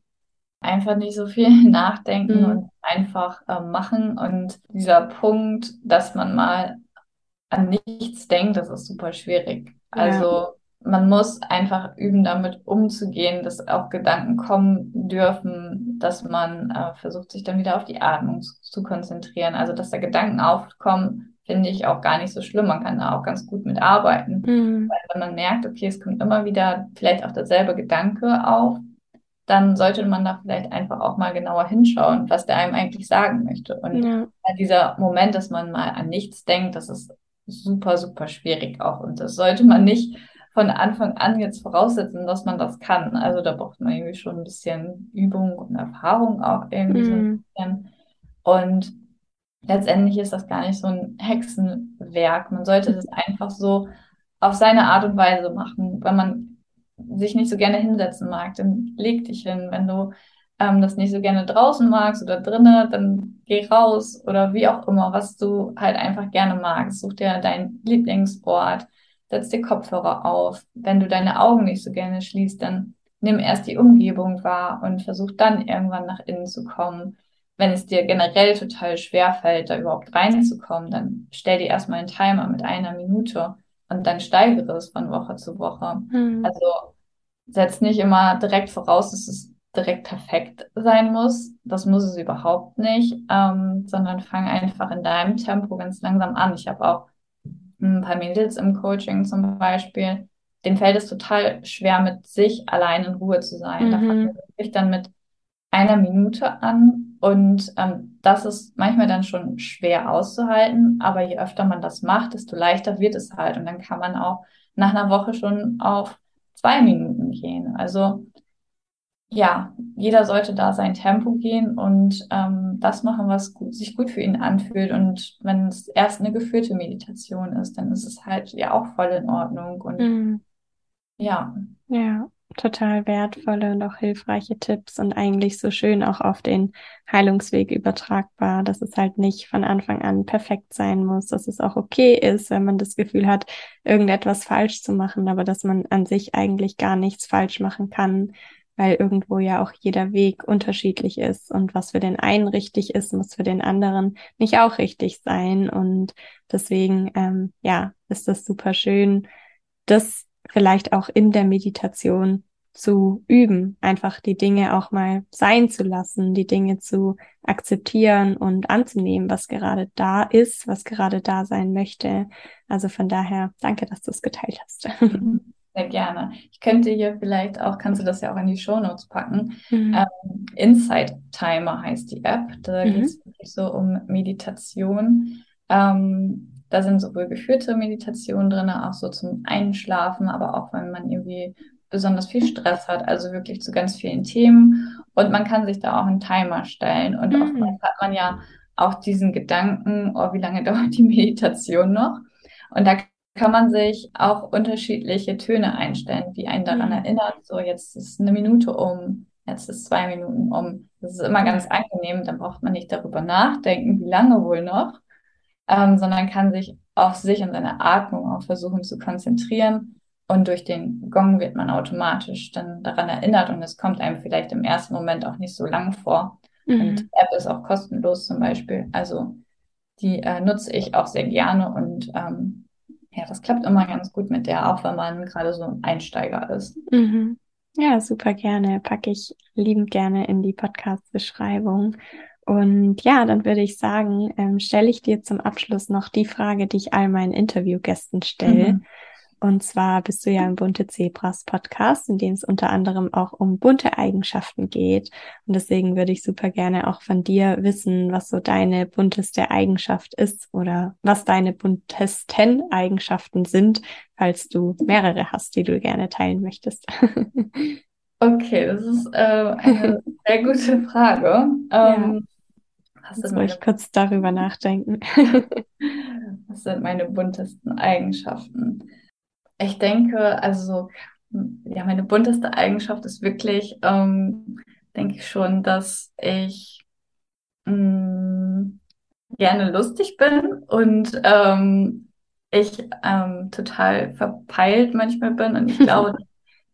Einfach nicht so viel nachdenken mhm. und einfach äh, machen. Und dieser Punkt, dass man mal an nichts denkt, das ist super schwierig. Also man muss einfach üben, damit umzugehen, dass auch Gedanken kommen dürfen, dass man äh, versucht, sich dann wieder auf die Atmung zu, zu, konzentrieren. Also, dass da Gedanken aufkommen, finde ich auch gar nicht so schlimm. Man kann da auch ganz gut mit arbeiten. Mhm. Weil wenn man merkt, okay, es kommt immer wieder vielleicht auch derselbe Gedanke auf, dann sollte man da vielleicht einfach auch mal genauer hinschauen, was der einem eigentlich sagen möchte. Und ja. dieser Moment, dass man mal an nichts denkt, das ist super, super schwierig auch. Und das sollte man nicht von Anfang an jetzt voraussetzen, dass man das kann. Also da braucht man irgendwie schon ein bisschen Übung und Erfahrung auch irgendwie so ein mhm. bisschen. Und letztendlich ist das gar nicht so ein Hexenwerk. Man sollte das einfach so auf seine Art und Weise machen. Wenn man sich nicht so gerne hinsetzen mag, dann leg dich hin. Wenn du ähm, das nicht so gerne draußen magst oder drinnen, dann geh raus oder wie auch immer, was du halt einfach gerne magst. Such dir dein Lieblingssport setz dir Kopfhörer auf. Wenn du deine Augen nicht so gerne schließt, dann nimm erst die Umgebung wahr und versuch dann irgendwann nach innen zu kommen. Wenn es dir generell total schwer fällt, da überhaupt reinzukommen, dann stell dir erstmal einen Timer mit einer Minute und dann steigere es von Woche zu Woche. Mhm. Also setz nicht immer direkt voraus, dass es direkt perfekt sein muss. Das muss es überhaupt nicht, ähm, sondern fang einfach in deinem Tempo ganz langsam an. Ich habe auch ein paar Mädels im Coaching zum Beispiel, denen fällt es total schwer, mit sich allein in Ruhe zu sein. Mhm. Da wir wirklich dann mit einer Minute an und ähm, das ist manchmal dann schon schwer auszuhalten, aber je öfter man das macht, desto leichter wird es halt und dann kann man auch nach einer Woche schon auf zwei Minuten gehen. Also ja, jeder sollte da sein Tempo gehen und ähm, das machen, was gut, sich gut für ihn anfühlt. Und wenn es erst eine geführte Meditation ist, dann ist es halt ja auch voll in Ordnung. Und mhm. ja. Ja, total wertvolle und auch hilfreiche Tipps und eigentlich so schön auch auf den Heilungsweg übertragbar, dass es halt nicht von Anfang an perfekt sein muss, dass es auch okay ist, wenn man das Gefühl hat, irgendetwas falsch zu machen, aber dass man an sich eigentlich gar nichts falsch machen kann, weil irgendwo ja auch jeder Weg unterschiedlich ist und was für den einen richtig ist, muss für den anderen nicht auch richtig sein. Und deswegen, ähm, ja, ist das super schön, das vielleicht auch in der Meditation zu üben, einfach die Dinge auch mal sein zu lassen, die Dinge zu akzeptieren und anzunehmen, was gerade da ist, was gerade da sein möchte. Also von daher, danke, dass du es geteilt hast. Sehr gerne. Ich könnte hier vielleicht auch, kannst du das ja auch in die Show Notes packen. Mhm. Ähm, Insight Timer heißt die App. Da mhm. geht es wirklich so um Meditation. Ähm, da sind sowohl geführte Meditationen drin, auch so zum Einschlafen, aber auch wenn man irgendwie besonders viel Stress hat, also wirklich zu ganz vielen Themen. Und man kann sich da auch einen Timer stellen. Und mhm. oftmals hat man ja auch diesen Gedanken, oh, wie lange dauert die Meditation noch? Und da kann man sich auch unterschiedliche Töne einstellen, die einen daran mhm. erinnert, so jetzt ist eine Minute um, jetzt ist zwei Minuten um. Das ist immer ganz angenehm, dann braucht man nicht darüber nachdenken, wie lange wohl noch, ähm, sondern kann sich auf sich und seine Atmung auch versuchen zu konzentrieren. Und durch den Gong wird man automatisch dann daran erinnert und es kommt einem vielleicht im ersten Moment auch nicht so lang vor. Mhm. Und die App ist auch kostenlos zum Beispiel. Also die äh, nutze ich auch sehr gerne und ähm, ja, das klappt immer ganz gut mit der, auch wenn man gerade so ein Einsteiger ist. Mhm. Ja, super gerne. Packe ich liebend gerne in die Podcast-Beschreibung. Und ja, dann würde ich sagen, ähm, stelle ich dir zum Abschluss noch die Frage, die ich all meinen Interviewgästen stelle. Mhm. Und zwar bist du ja im Bunte Zebras Podcast, in dem es unter anderem auch um bunte Eigenschaften geht. Und deswegen würde ich super gerne auch von dir wissen, was so deine bunteste Eigenschaft ist oder was deine buntesten Eigenschaften sind, falls du mehrere hast, die du gerne teilen möchtest. Okay, das ist äh, eine sehr gute Frage. Ähm, ja. Jetzt soll ich kurz darüber nachdenken. was sind meine buntesten Eigenschaften? Ich denke, also ja, meine bunteste Eigenschaft ist wirklich, ähm, denke ich schon, dass ich mh, mm, gerne lustig bin und ähm, ich ähm, total verpeilt manchmal bin. Und ich glaube,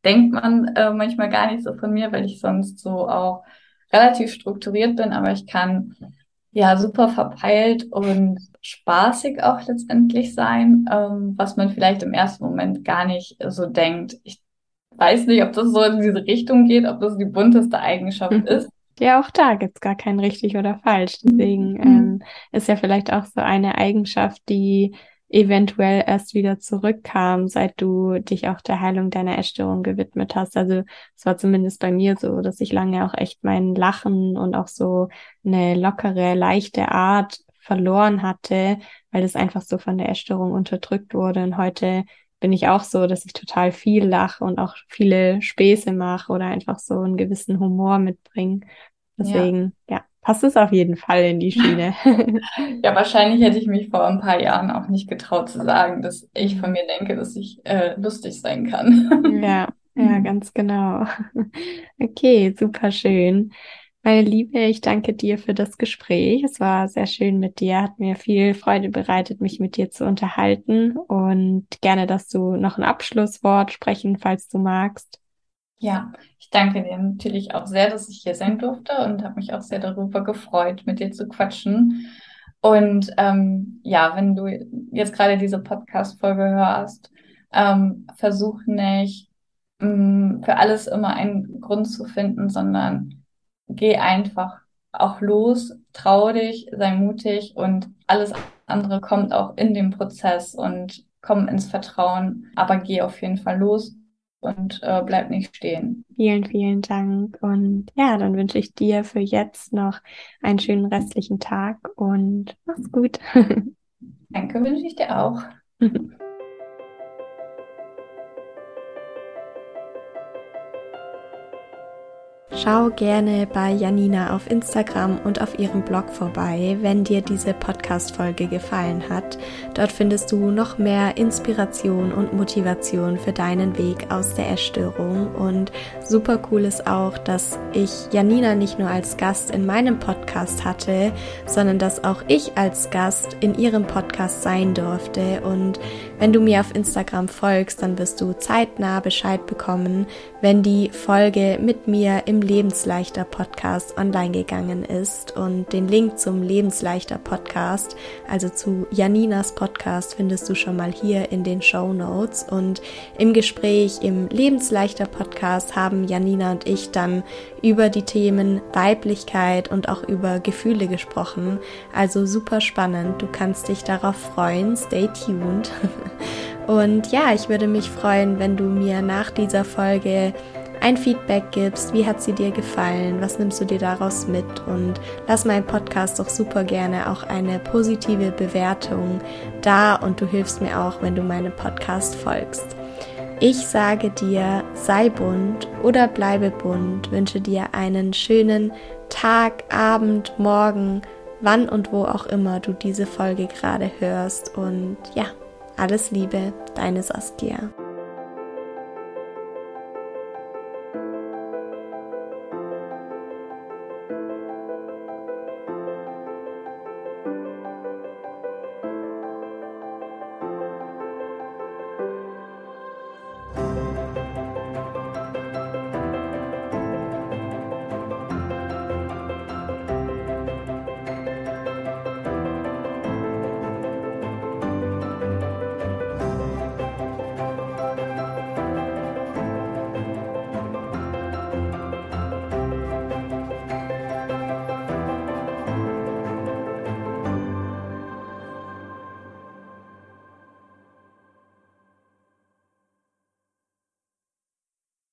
denkt man äh, manchmal gar nicht so von mir, weil ich sonst so auch relativ strukturiert bin, aber ich kann ja, super verpeilt und spaßig auch letztendlich sein, ähm, was man vielleicht im ersten Moment gar nicht so denkt. Ich weiß nicht, ob das so in diese Richtung geht, ob das die bunteste Eigenschaft mhm. ist. Ja, auch da gibt's gar kein richtig oder falsch. Deswegen mhm. ähm, ist ja vielleicht auch so eine Eigenschaft, die eventuell erst wieder zurückkam, seit du dich auch der Heilung deiner Essstörung gewidmet hast. Also es war zumindest bei mir so, dass ich lange auch echt mein Lachen und auch so eine lockere, leichte Art verloren hatte, weil es einfach so von der Essstörung unterdrückt wurde. Und heute bin ich auch so, dass ich total viel lache und auch viele Späße mache oder einfach so einen gewissen Humor mitbringe. Deswegen, ja. ja passt es auf jeden Fall in die Schiene. ja, wahrscheinlich hätte ich mich vor ein paar Jahren auch nicht getraut zu sagen, dass ich von mir denke, dass ich äh, lustig sein kann. ja, ja, ganz genau. Okay, super schön. Meine Liebe, ich danke dir für das Gespräch. Es war sehr schön mit dir, hat mir viel Freude bereitet, mich mit dir zu unterhalten und gerne, dass du noch ein Abschlusswort sprechen, falls du magst. Ja, ich danke dir natürlich auch sehr, dass ich hier sein durfte und habe mich auch sehr darüber gefreut, mit dir zu quatschen. Und ähm, ja, wenn du jetzt gerade diese Podcast-Folge hörst, ähm, versuch nicht mh, mm, für alles immer einen Grund zu finden, sondern geh einfach auch los, trau dich, sei mutig und alles andere kommt auch in dem Prozess und komm ins Vertrauen, aber geh auf jeden Fall los und äh, bleib nicht stehen. Vielen, vielen Dank. Und ja, dann wünsche ich dir für jetzt noch einen schönen restlichen Tag und mach's gut. Danke, wünsche ich dir auch. Schau gerne bei Janina auf Instagram und auf ihrem Blog vorbei, wenn dir diese Podcast-Folge gefallen hat. Dort findest du noch mehr Inspiration und Motivation für deinen Weg aus der Essstörung. Und super cool ist auch, dass ich Janina nicht nur als Gast in meinem Podcast hatte, sondern dass auch ich als Gast in ihrem Podcast sein durfte. Und wenn du mir auf Instagram folgst, dann wirst du zeitnah Bescheid bekommen, wenn die Folge mit mir im Lebensleichter Podcast online gegangen ist. Und den Link zum Lebensleichter Podcast, also zu Janinas Podcast, findest du schon mal hier in den Show Notes. Und im Gespräch im Lebensleichter Podcast haben Janina und ich dann über die Themen Weiblichkeit und auch über Gefühle gesprochen. Also super spannend. Du kannst dich darauf freuen. Stay tuned. Und ja, ich würde mich freuen, wenn du mir nach dieser Folge ein Feedback gibst. Wie hat sie dir gefallen? Was nimmst du dir daraus mit? Und lass meinen Podcast doch super gerne auch eine positive Bewertung da und du hilfst mir auch, wenn du meinem Podcast folgst. Ich sage dir, sei bunt oder bleibe bunt, wünsche dir einen schönen Tag, Abend, Morgen, wann und wo auch immer du diese Folge gerade hörst. Und ja, alles Liebe, deine Saskia.